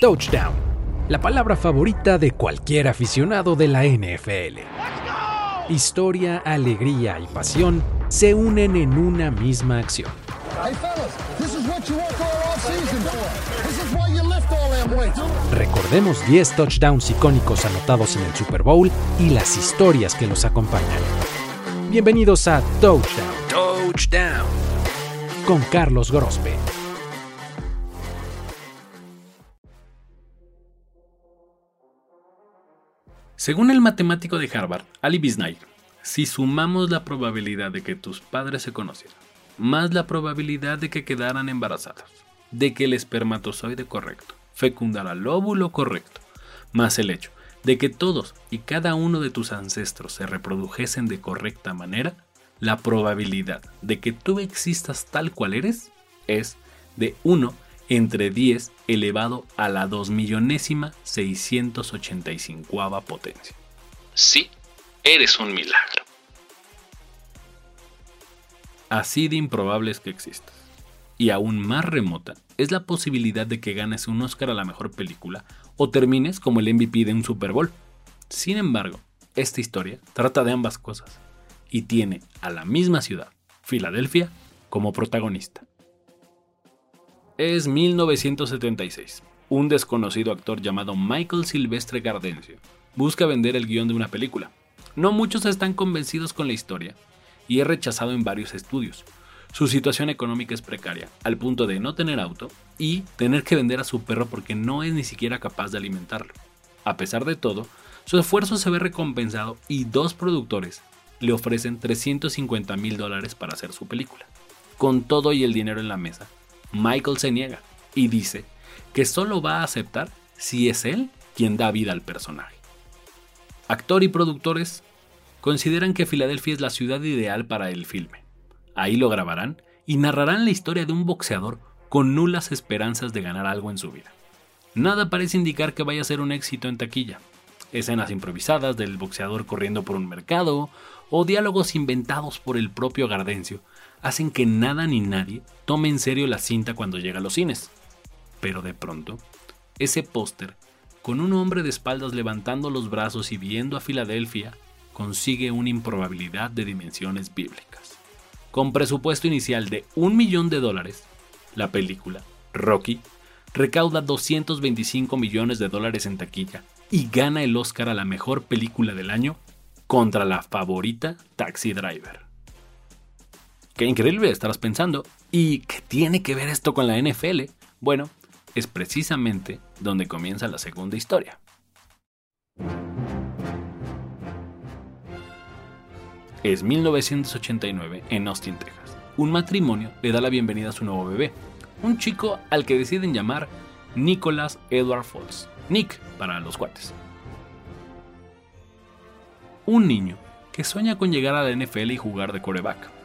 Touchdown, la palabra favorita de cualquier aficionado de la NFL. Historia, alegría y pasión se unen en una misma acción. Recordemos 10 touchdowns icónicos anotados en el Super Bowl y las historias que los acompañan. Bienvenidos a Touchdown. Touchdown. Con Carlos Grospe. Según el matemático de Harvard, Ali Bisnair, si sumamos la probabilidad de que tus padres se conocieran, más la probabilidad de que quedaran embarazados, de que el espermatozoide correcto fecundara el óvulo correcto, más el hecho de que todos y cada uno de tus ancestros se reprodujesen de correcta manera, la probabilidad de que tú existas tal cual eres es de 1 entre 10 elevado a la 2 millonésima 685 potencia. Sí, eres un milagro. Así de improbable es que existas. Y aún más remota es la posibilidad de que ganes un Oscar a la mejor película o termines como el MVP de un Super Bowl. Sin embargo, esta historia trata de ambas cosas y tiene a la misma ciudad, Filadelfia, como protagonista. Es 1976. Un desconocido actor llamado Michael Silvestre Gardencio busca vender el guion de una película. No muchos están convencidos con la historia y es rechazado en varios estudios. Su situación económica es precaria, al punto de no tener auto y tener que vender a su perro porque no es ni siquiera capaz de alimentarlo. A pesar de todo, su esfuerzo se ve recompensado y dos productores le ofrecen 350 mil dólares para hacer su película. Con todo y el dinero en la mesa, Michael se niega y dice que solo va a aceptar si es él quien da vida al personaje. Actor y productores consideran que Filadelfia es la ciudad ideal para el filme. Ahí lo grabarán y narrarán la historia de un boxeador con nulas esperanzas de ganar algo en su vida. Nada parece indicar que vaya a ser un éxito en taquilla. Escenas improvisadas del boxeador corriendo por un mercado o diálogos inventados por el propio Gardencio hacen que nada ni nadie tome en serio la cinta cuando llega a los cines. Pero de pronto, ese póster, con un hombre de espaldas levantando los brazos y viendo a Filadelfia, consigue una improbabilidad de dimensiones bíblicas. Con presupuesto inicial de un millón de dólares, la película, Rocky, recauda 225 millones de dólares en taquilla y gana el Oscar a la mejor película del año contra la favorita Taxi Driver. Qué increíble, estarás pensando. ¿Y qué tiene que ver esto con la NFL? Bueno, es precisamente donde comienza la segunda historia. Es 1989 en Austin, Texas. Un matrimonio le da la bienvenida a su nuevo bebé, un chico al que deciden llamar Nicholas Edward Falls, Nick para los cuates. Un niño que sueña con llegar a la NFL y jugar de coreback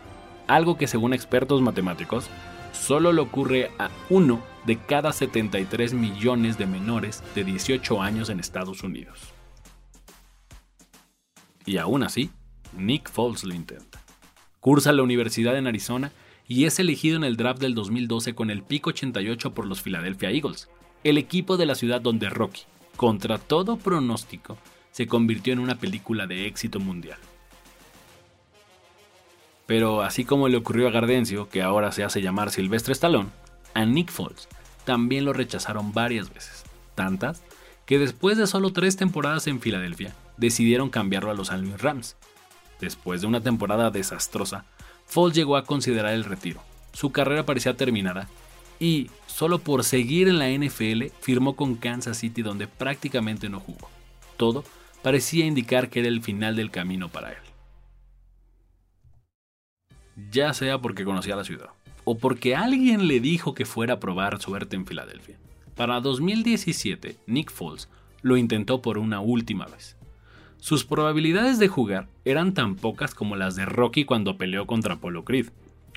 algo que según expertos matemáticos solo le ocurre a uno de cada 73 millones de menores de 18 años en Estados Unidos. Y aún así, Nick Foles lo intenta. Cursa la universidad en Arizona y es elegido en el draft del 2012 con el pico 88 por los Philadelphia Eagles, el equipo de la ciudad donde Rocky, contra todo pronóstico, se convirtió en una película de éxito mundial. Pero así como le ocurrió a Gardencio, que ahora se hace llamar Silvestre Stallone, a Nick Foles también lo rechazaron varias veces, tantas que después de solo tres temporadas en Filadelfia, decidieron cambiarlo a los Angeles Rams. Después de una temporada desastrosa, Foles llegó a considerar el retiro. Su carrera parecía terminada y, solo por seguir en la NFL, firmó con Kansas City donde prácticamente no jugó. Todo parecía indicar que era el final del camino para él ya sea porque conocía la ciudad o porque alguien le dijo que fuera a probar suerte en Filadelfia. Para 2017, Nick Foles lo intentó por una última vez. Sus probabilidades de jugar eran tan pocas como las de Rocky cuando peleó contra Apollo Creed.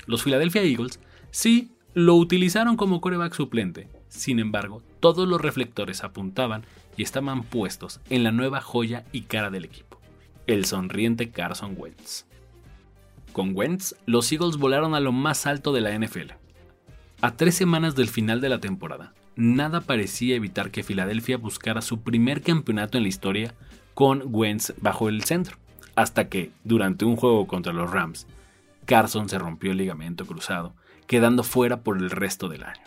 Los Philadelphia Eagles sí lo utilizaron como coreback suplente, sin embargo, todos los reflectores apuntaban y estaban puestos en la nueva joya y cara del equipo, el sonriente Carson Wentz. Con Wentz, los Eagles volaron a lo más alto de la NFL. A tres semanas del final de la temporada, nada parecía evitar que Filadelfia buscara su primer campeonato en la historia con Wentz bajo el centro, hasta que, durante un juego contra los Rams, Carson se rompió el ligamento cruzado, quedando fuera por el resto del año.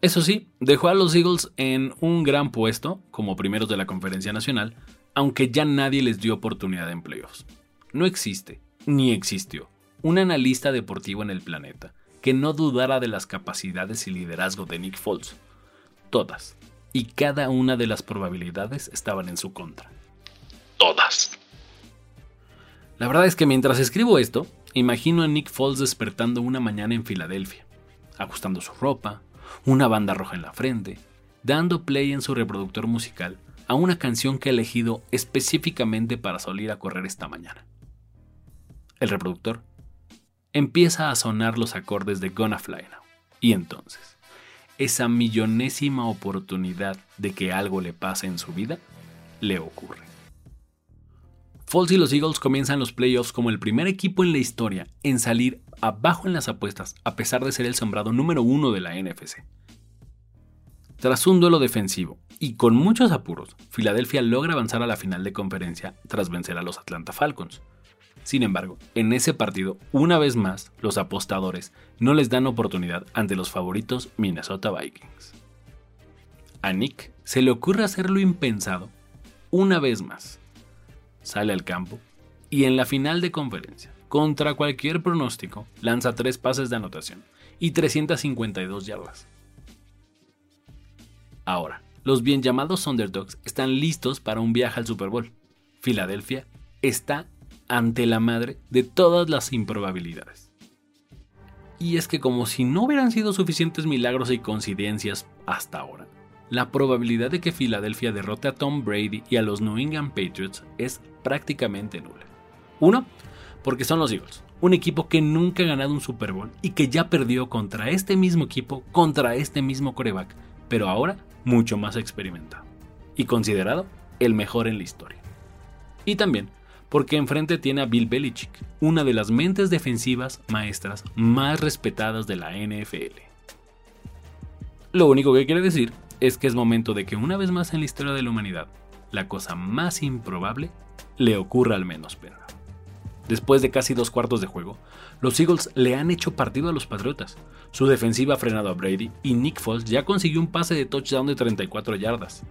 Eso sí, dejó a los Eagles en un gran puesto como primeros de la Conferencia Nacional, aunque ya nadie les dio oportunidad en playoffs. No existe, ni existió, un analista deportivo en el planeta que no dudara de las capacidades y liderazgo de Nick Foles. Todas y cada una de las probabilidades estaban en su contra. Todas. La verdad es que mientras escribo esto, imagino a Nick Foles despertando una mañana en Filadelfia, ajustando su ropa, una banda roja en la frente, dando play en su reproductor musical a una canción que ha elegido específicamente para salir a correr esta mañana. El reproductor empieza a sonar los acordes de Gonna Fly Now. Y entonces, esa millonésima oportunidad de que algo le pase en su vida, le ocurre. Foles y los Eagles comienzan los playoffs como el primer equipo en la historia en salir abajo en las apuestas a pesar de ser el sembrado número uno de la NFC. Tras un duelo defensivo y con muchos apuros, Filadelfia logra avanzar a la final de conferencia tras vencer a los Atlanta Falcons. Sin embargo, en ese partido, una vez más, los apostadores no les dan oportunidad ante los favoritos Minnesota Vikings. A Nick se le ocurre hacer lo impensado una vez más. Sale al campo y en la final de conferencia, contra cualquier pronóstico, lanza tres pases de anotación y 352 yardas. Ahora, los bien llamados Underdogs están listos para un viaje al Super Bowl. Filadelfia está ante la madre de todas las improbabilidades. Y es que como si no hubieran sido suficientes milagros y coincidencias hasta ahora, la probabilidad de que Filadelfia derrote a Tom Brady y a los New England Patriots es prácticamente nula. Uno, porque son los Eagles, un equipo que nunca ha ganado un Super Bowl y que ya perdió contra este mismo equipo, contra este mismo coreback, pero ahora mucho más experimentado y considerado el mejor en la historia. Y también porque enfrente tiene a Bill Belichick, una de las mentes defensivas maestras más respetadas de la NFL. Lo único que quiere decir es que es momento de que una vez más en la historia de la humanidad, la cosa más improbable le ocurra al menos pena. Después de casi dos cuartos de juego, los Eagles le han hecho partido a los Patriotas. Su defensiva ha frenado a Brady y Nick Foles ya consiguió un pase de touchdown de 34 yardas.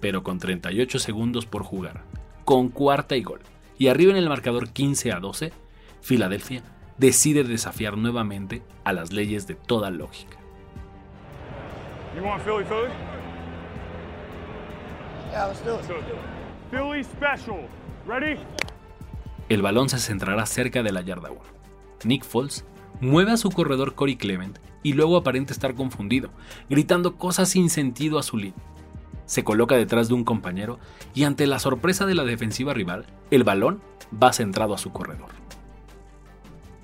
Pero con 38 segundos por jugar, con cuarta y gol. Y arriba en el marcador 15 a 12, Filadelfia decide desafiar nuevamente a las leyes de toda lógica. El balón se centrará cerca de la yarda 1. Nick Foles mueve a su corredor Corey Clement y luego aparenta estar confundido, gritando cosas sin sentido a su línea se coloca detrás de un compañero y ante la sorpresa de la defensiva rival, el balón va centrado a su corredor.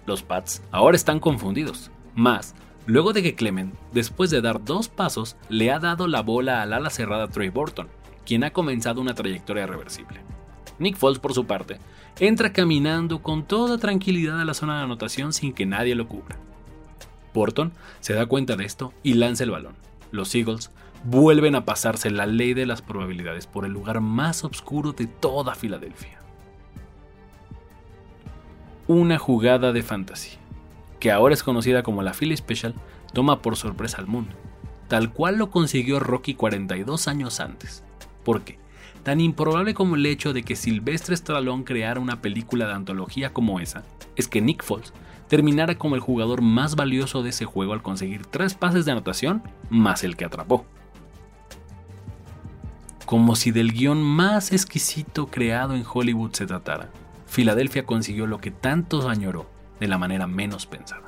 Los Pats ahora están confundidos, más luego de que Clement, después de dar dos pasos, le ha dado la bola al ala cerrada Trey Burton, quien ha comenzado una trayectoria reversible. Nick Foles, por su parte, entra caminando con toda tranquilidad a la zona de anotación sin que nadie lo cubra. Burton se da cuenta de esto y lanza el balón. Los Eagles vuelven a pasarse la ley de las probabilidades por el lugar más oscuro de toda Filadelfia. Una jugada de fantasía, que ahora es conocida como la Philly Special, toma por sorpresa al mundo, tal cual lo consiguió Rocky 42 años antes. ¿Por qué? Tan improbable como el hecho de que Sylvester Stallone creara una película de antología como esa, es que Nick Foles terminara como el jugador más valioso de ese juego al conseguir tres pases de anotación más el que atrapó como si del guion más exquisito creado en Hollywood se tratara. Filadelfia consiguió lo que tantos añoró de la manera menos pensada,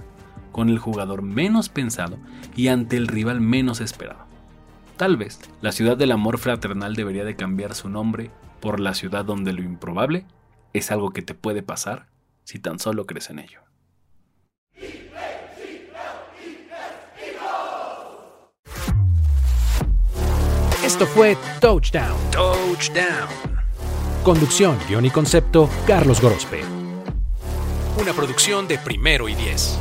con el jugador menos pensado y ante el rival menos esperado. Tal vez la ciudad del amor fraternal debería de cambiar su nombre por la ciudad donde lo improbable es algo que te puede pasar si tan solo crees en ello. Esto fue Touchdown. Touchdown. Conducción, guion y concepto, Carlos Gorospe. Una producción de primero y diez.